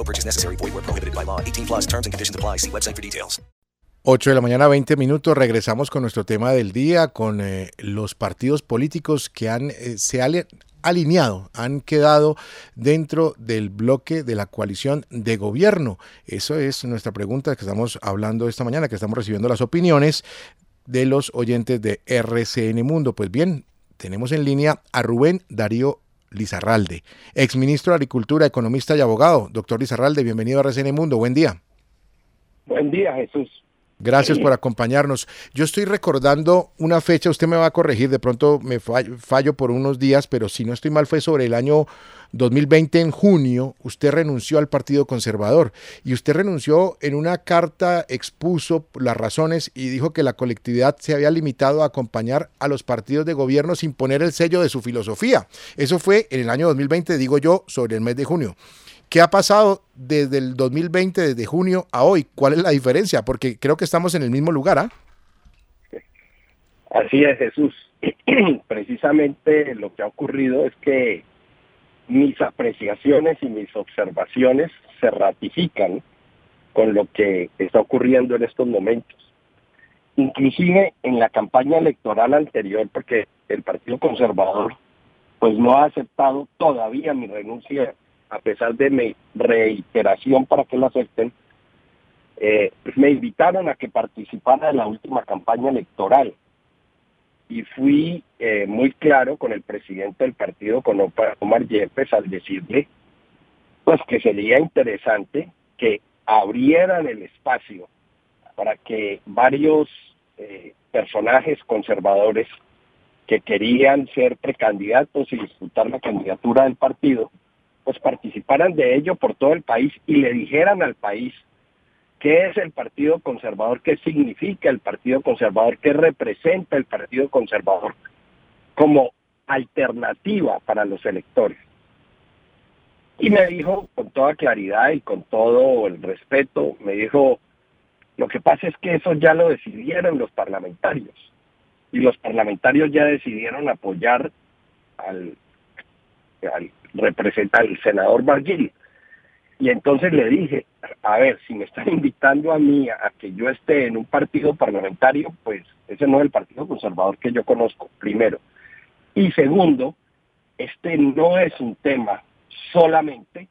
No purchase necessary. Void were prohibited by law. 18 plus terms and conditions apply. See website for details. 8 de la mañana, 20 minutos. Regresamos con nuestro tema del día, con eh, los partidos políticos que han, eh, se han alineado, han quedado dentro del bloque de la coalición de gobierno. Eso es nuestra pregunta que estamos hablando esta mañana, que estamos recibiendo las opiniones de los oyentes de RCN Mundo. Pues bien, tenemos en línea a Rubén Darío Lizarralde, exministro de Agricultura, economista y abogado. Doctor Lizarralde, bienvenido a RCN Mundo. Buen día. Buen día, Jesús. Gracias por acompañarnos. Yo estoy recordando una fecha, usted me va a corregir, de pronto me fallo, por unos días, pero si no estoy mal fue sobre el año 2020 en junio, usted renunció al Partido Conservador y usted renunció en una carta, expuso las razones y dijo que la colectividad se había limitado a acompañar a los partidos de gobierno sin poner el sello de su filosofía. Eso fue en el año 2020, digo yo, sobre el mes de junio. ¿Qué ha pasado desde el 2020, desde junio a hoy? ¿Cuál es la diferencia? Porque creo que estamos en el mismo lugar, ¿ah? Así es, Jesús. Precisamente lo que ha ocurrido es que mis apreciaciones y mis observaciones se ratifican con lo que está ocurriendo en estos momentos. Inclusive en la campaña electoral anterior, porque el Partido Conservador pues no ha aceptado todavía mi renuncia a pesar de mi reiteración para que lo acepten, eh, me invitaron a que participara en la última campaña electoral. Y fui eh, muy claro con el presidente del partido, con Omar Yepes, al decirle pues que sería interesante que abrieran el espacio para que varios eh, personajes conservadores que querían ser precandidatos y disputar la candidatura del partido, pues participaran de ello por todo el país y le dijeran al país qué es el Partido Conservador, qué significa el Partido Conservador, qué representa el Partido Conservador como alternativa para los electores. Y me dijo con toda claridad y con todo el respeto, me dijo, lo que pasa es que eso ya lo decidieron los parlamentarios. Y los parlamentarios ya decidieron apoyar al, al representa al senador Barguil. Y entonces le dije, a ver, si me están invitando a mí a que yo esté en un partido parlamentario, pues ese no es el Partido Conservador que yo conozco, primero. Y segundo, este no es un tema solamente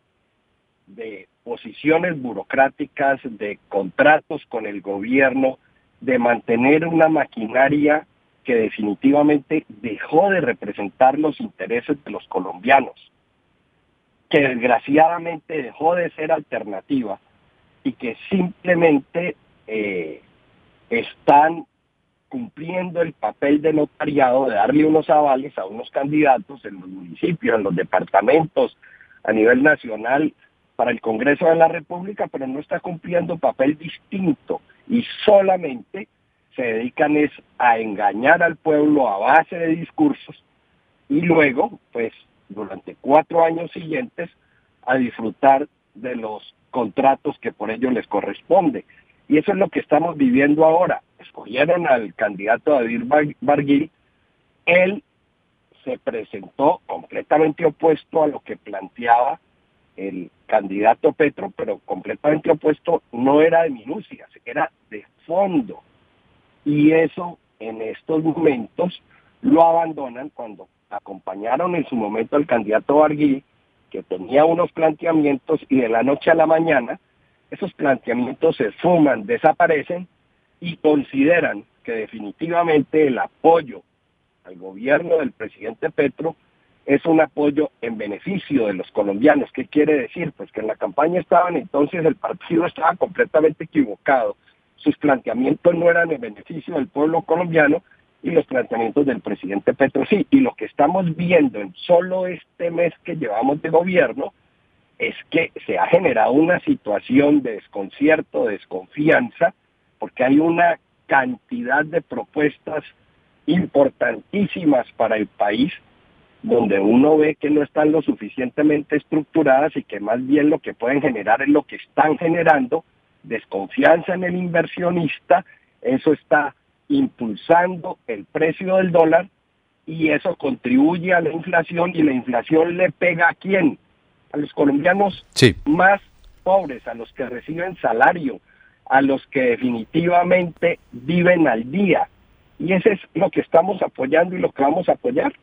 de posiciones burocráticas, de contratos con el gobierno, de mantener una maquinaria que definitivamente dejó de representar los intereses de los colombianos que desgraciadamente dejó de ser alternativa y que simplemente eh, están cumpliendo el papel de notariado de darle unos avales a unos candidatos en los municipios, en los departamentos, a nivel nacional, para el Congreso de la República, pero no está cumpliendo papel distinto y solamente se dedican es a engañar al pueblo a base de discursos y luego, pues, durante cuatro años siguientes a disfrutar de los contratos que por ello les corresponde. Y eso es lo que estamos viviendo ahora. Escogieron al candidato David Barguil, él se presentó completamente opuesto a lo que planteaba el candidato Petro, pero completamente opuesto no era de minucias, era de fondo. Y eso en estos momentos lo abandonan cuando acompañaron en su momento al candidato Barguil, que tenía unos planteamientos y de la noche a la mañana esos planteamientos se esfuman, desaparecen y consideran que definitivamente el apoyo al gobierno del presidente Petro es un apoyo en beneficio de los colombianos. ¿Qué quiere decir? Pues que en la campaña estaban entonces el partido estaba completamente equivocado. Sus planteamientos no eran en beneficio del pueblo colombiano y los planteamientos del presidente Petro sí. Y lo que estamos viendo en solo este mes que llevamos de gobierno es que se ha generado una situación de desconcierto, de desconfianza, porque hay una cantidad de propuestas importantísimas para el país donde uno ve que no están lo suficientemente estructuradas y que más bien lo que pueden generar es lo que están generando, desconfianza en el inversionista, eso está impulsando el precio del dólar y eso contribuye a la inflación y la inflación le pega a quién? A los colombianos más pobres, a los que reciben salario, a los que definitivamente viven al día. Y eso es lo que estamos apoyando y lo que vamos a apoyar.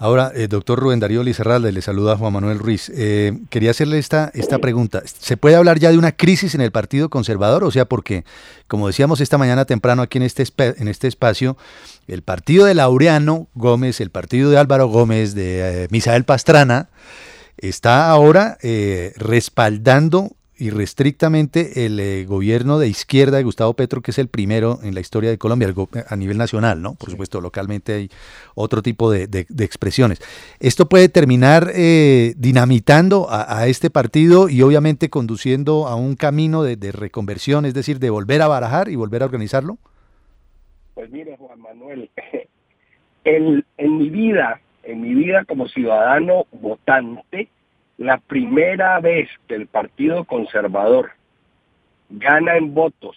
Ahora, eh, doctor Rubén Darío Lizarralde, le saluda Juan Manuel Ruiz. Eh, quería hacerle esta, esta pregunta. ¿Se puede hablar ya de una crisis en el Partido Conservador? O sea, porque, como decíamos esta mañana temprano aquí en este, en este espacio, el partido de Laureano Gómez, el partido de Álvaro Gómez, de eh, Misael Pastrana, está ahora respaldando irrestrictamente el eh, gobierno de izquierda de Gustavo Petro, que es el primero en la historia de Colombia a nivel nacional, ¿no? Por supuesto, localmente hay otro tipo de, expresiones. Esto puede terminar eh, dinamitando a, este partido y obviamente conduciendo a un camino de, reconversión, es decir, de volver a barajar y volver a organizarlo. Pues mire, Juan Manuel, en mi vida, en mi vida como ciudadano votante, la primera vez que el Partido Conservador gana en votos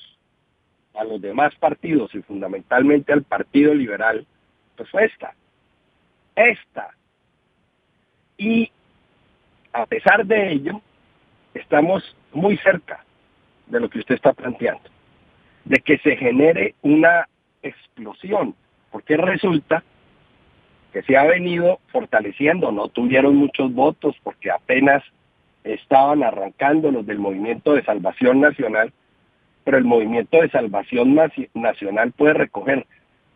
a los demás partidos y fundamentalmente al Partido Liberal, pues fue esta. Esta. Y a pesar de ello, estamos muy cerca de lo que usted está planteando, de que se genere una explosión, porque resulta que se ha venido fortaleciendo. No tuvieron muchos votos porque apenas estaban arrancando los del Movimiento de Salvación Nacional, pero el Movimiento de Salvación Nacional puede recoger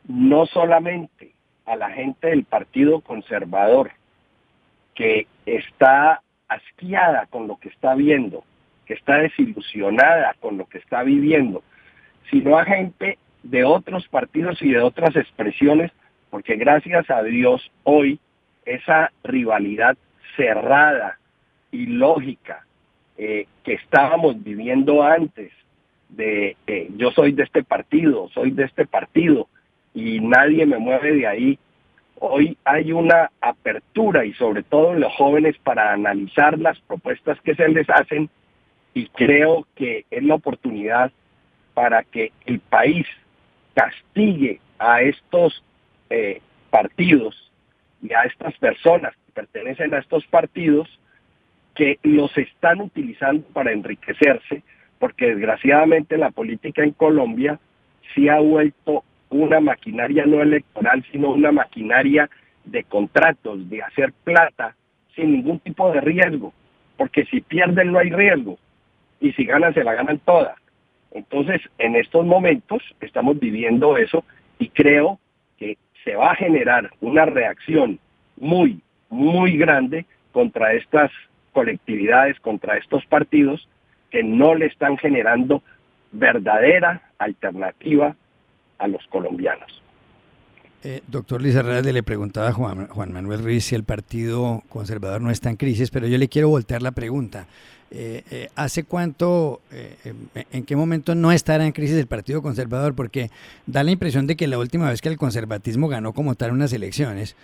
no solamente a la gente del Partido Conservador, que está asqueada con lo que está viendo, que está desilusionada con lo que está viviendo, sino a gente de otros partidos y de otras expresiones porque gracias a Dios hoy esa rivalidad cerrada y lógica eh, que estábamos viviendo antes de eh, yo soy de este partido, soy de este partido y nadie me mueve de ahí. Hoy hay una apertura y sobre todo en los jóvenes para analizar las propuestas que se les hacen y creo que es la oportunidad para que el país castigue a estos eh, partidos y a estas personas que pertenecen a estos partidos que los están utilizando para enriquecerse, porque desgraciadamente la política en Colombia sí ha vuelto una maquinaria no electoral, sino una maquinaria de contratos, de hacer plata sin ningún tipo de riesgo, porque si pierden no hay riesgo y si ganan se la ganan todas. Entonces, en estos momentos estamos viviendo eso y creo que se va a generar una reacción muy, muy grande contra estas colectividades, contra estos partidos que no le están generando verdadera alternativa a los colombianos. Eh, doctor Lizarralde, le preguntaba a Juan, Juan Manuel Ruiz si el Partido Conservador no está en crisis, pero yo le quiero voltear la pregunta. Eh, eh, ¿Hace cuánto, eh, en qué momento no estará en crisis el Partido Conservador? Porque da la impresión de que la última vez que el conservatismo ganó como tal unas elecciones,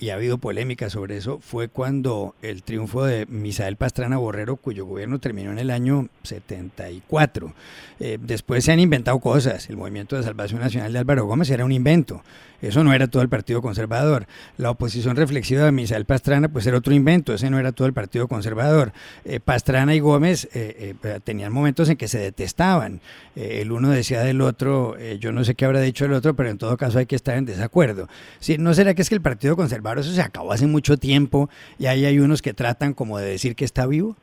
y ha habido polémica sobre eso, fue cuando el triunfo de Misael Pastrana Borrero, cuyo gobierno terminó en el año 74. después se han inventado cosas. El Movimiento de Salvación Nacional de Álvaro Gómez era un invento. Eso no era todo el Partido Conservador. La oposición reflexiva de Misael Pastrana, pues era otro invento. Ese no era todo el Partido Conservador. Pastrana y Gómez eh, eh, tenían momentos en que se detestaban. Eh, el uno decía del otro, yo no sé qué habrá dicho el otro, pero en todo caso hay que estar en desacuerdo. ¿No será que es que el Partido Conservador eso se acabó hace mucho tiempo y ahí hay unos que tratan como de decir que está vivo?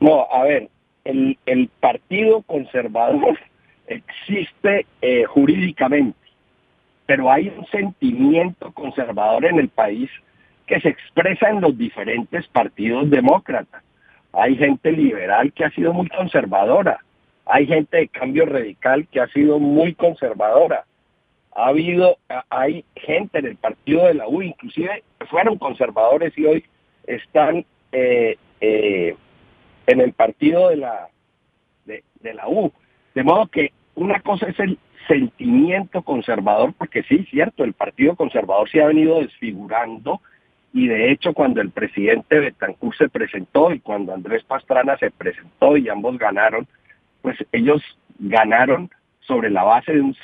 No, a ver, el, el Partido Conservador existe eh, jurídicamente, pero hay un sentimiento conservador en el país que se expresa en los diferentes partidos demócratas. Hay gente liberal que ha sido muy conservadora, hay gente de cambio radical que ha sido muy conservadora. Ha habido, hay gente en el partido de la U, inclusive fueron conservadores y hoy están eh, eh, en el partido de la, de, la U. De modo que una cosa es el sentimiento conservador, porque sí, cierto, el Partido Conservador se ha venido desfigurando y de hecho cuando el presidente Betancourt se presentó y cuando Andrés Pastrana se presentó y ambos ganaron, pues ellos ganaron sobre la base de un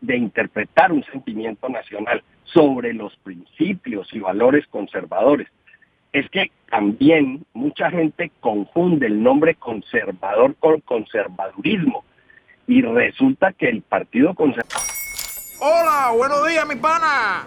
de interpretar un sentimiento nacional sobre los principios y valores conservadores. Es que también mucha gente confunde el nombre conservador con conservadurismo y resulta que el Partido Conservador Hola, buenos días, mi pana.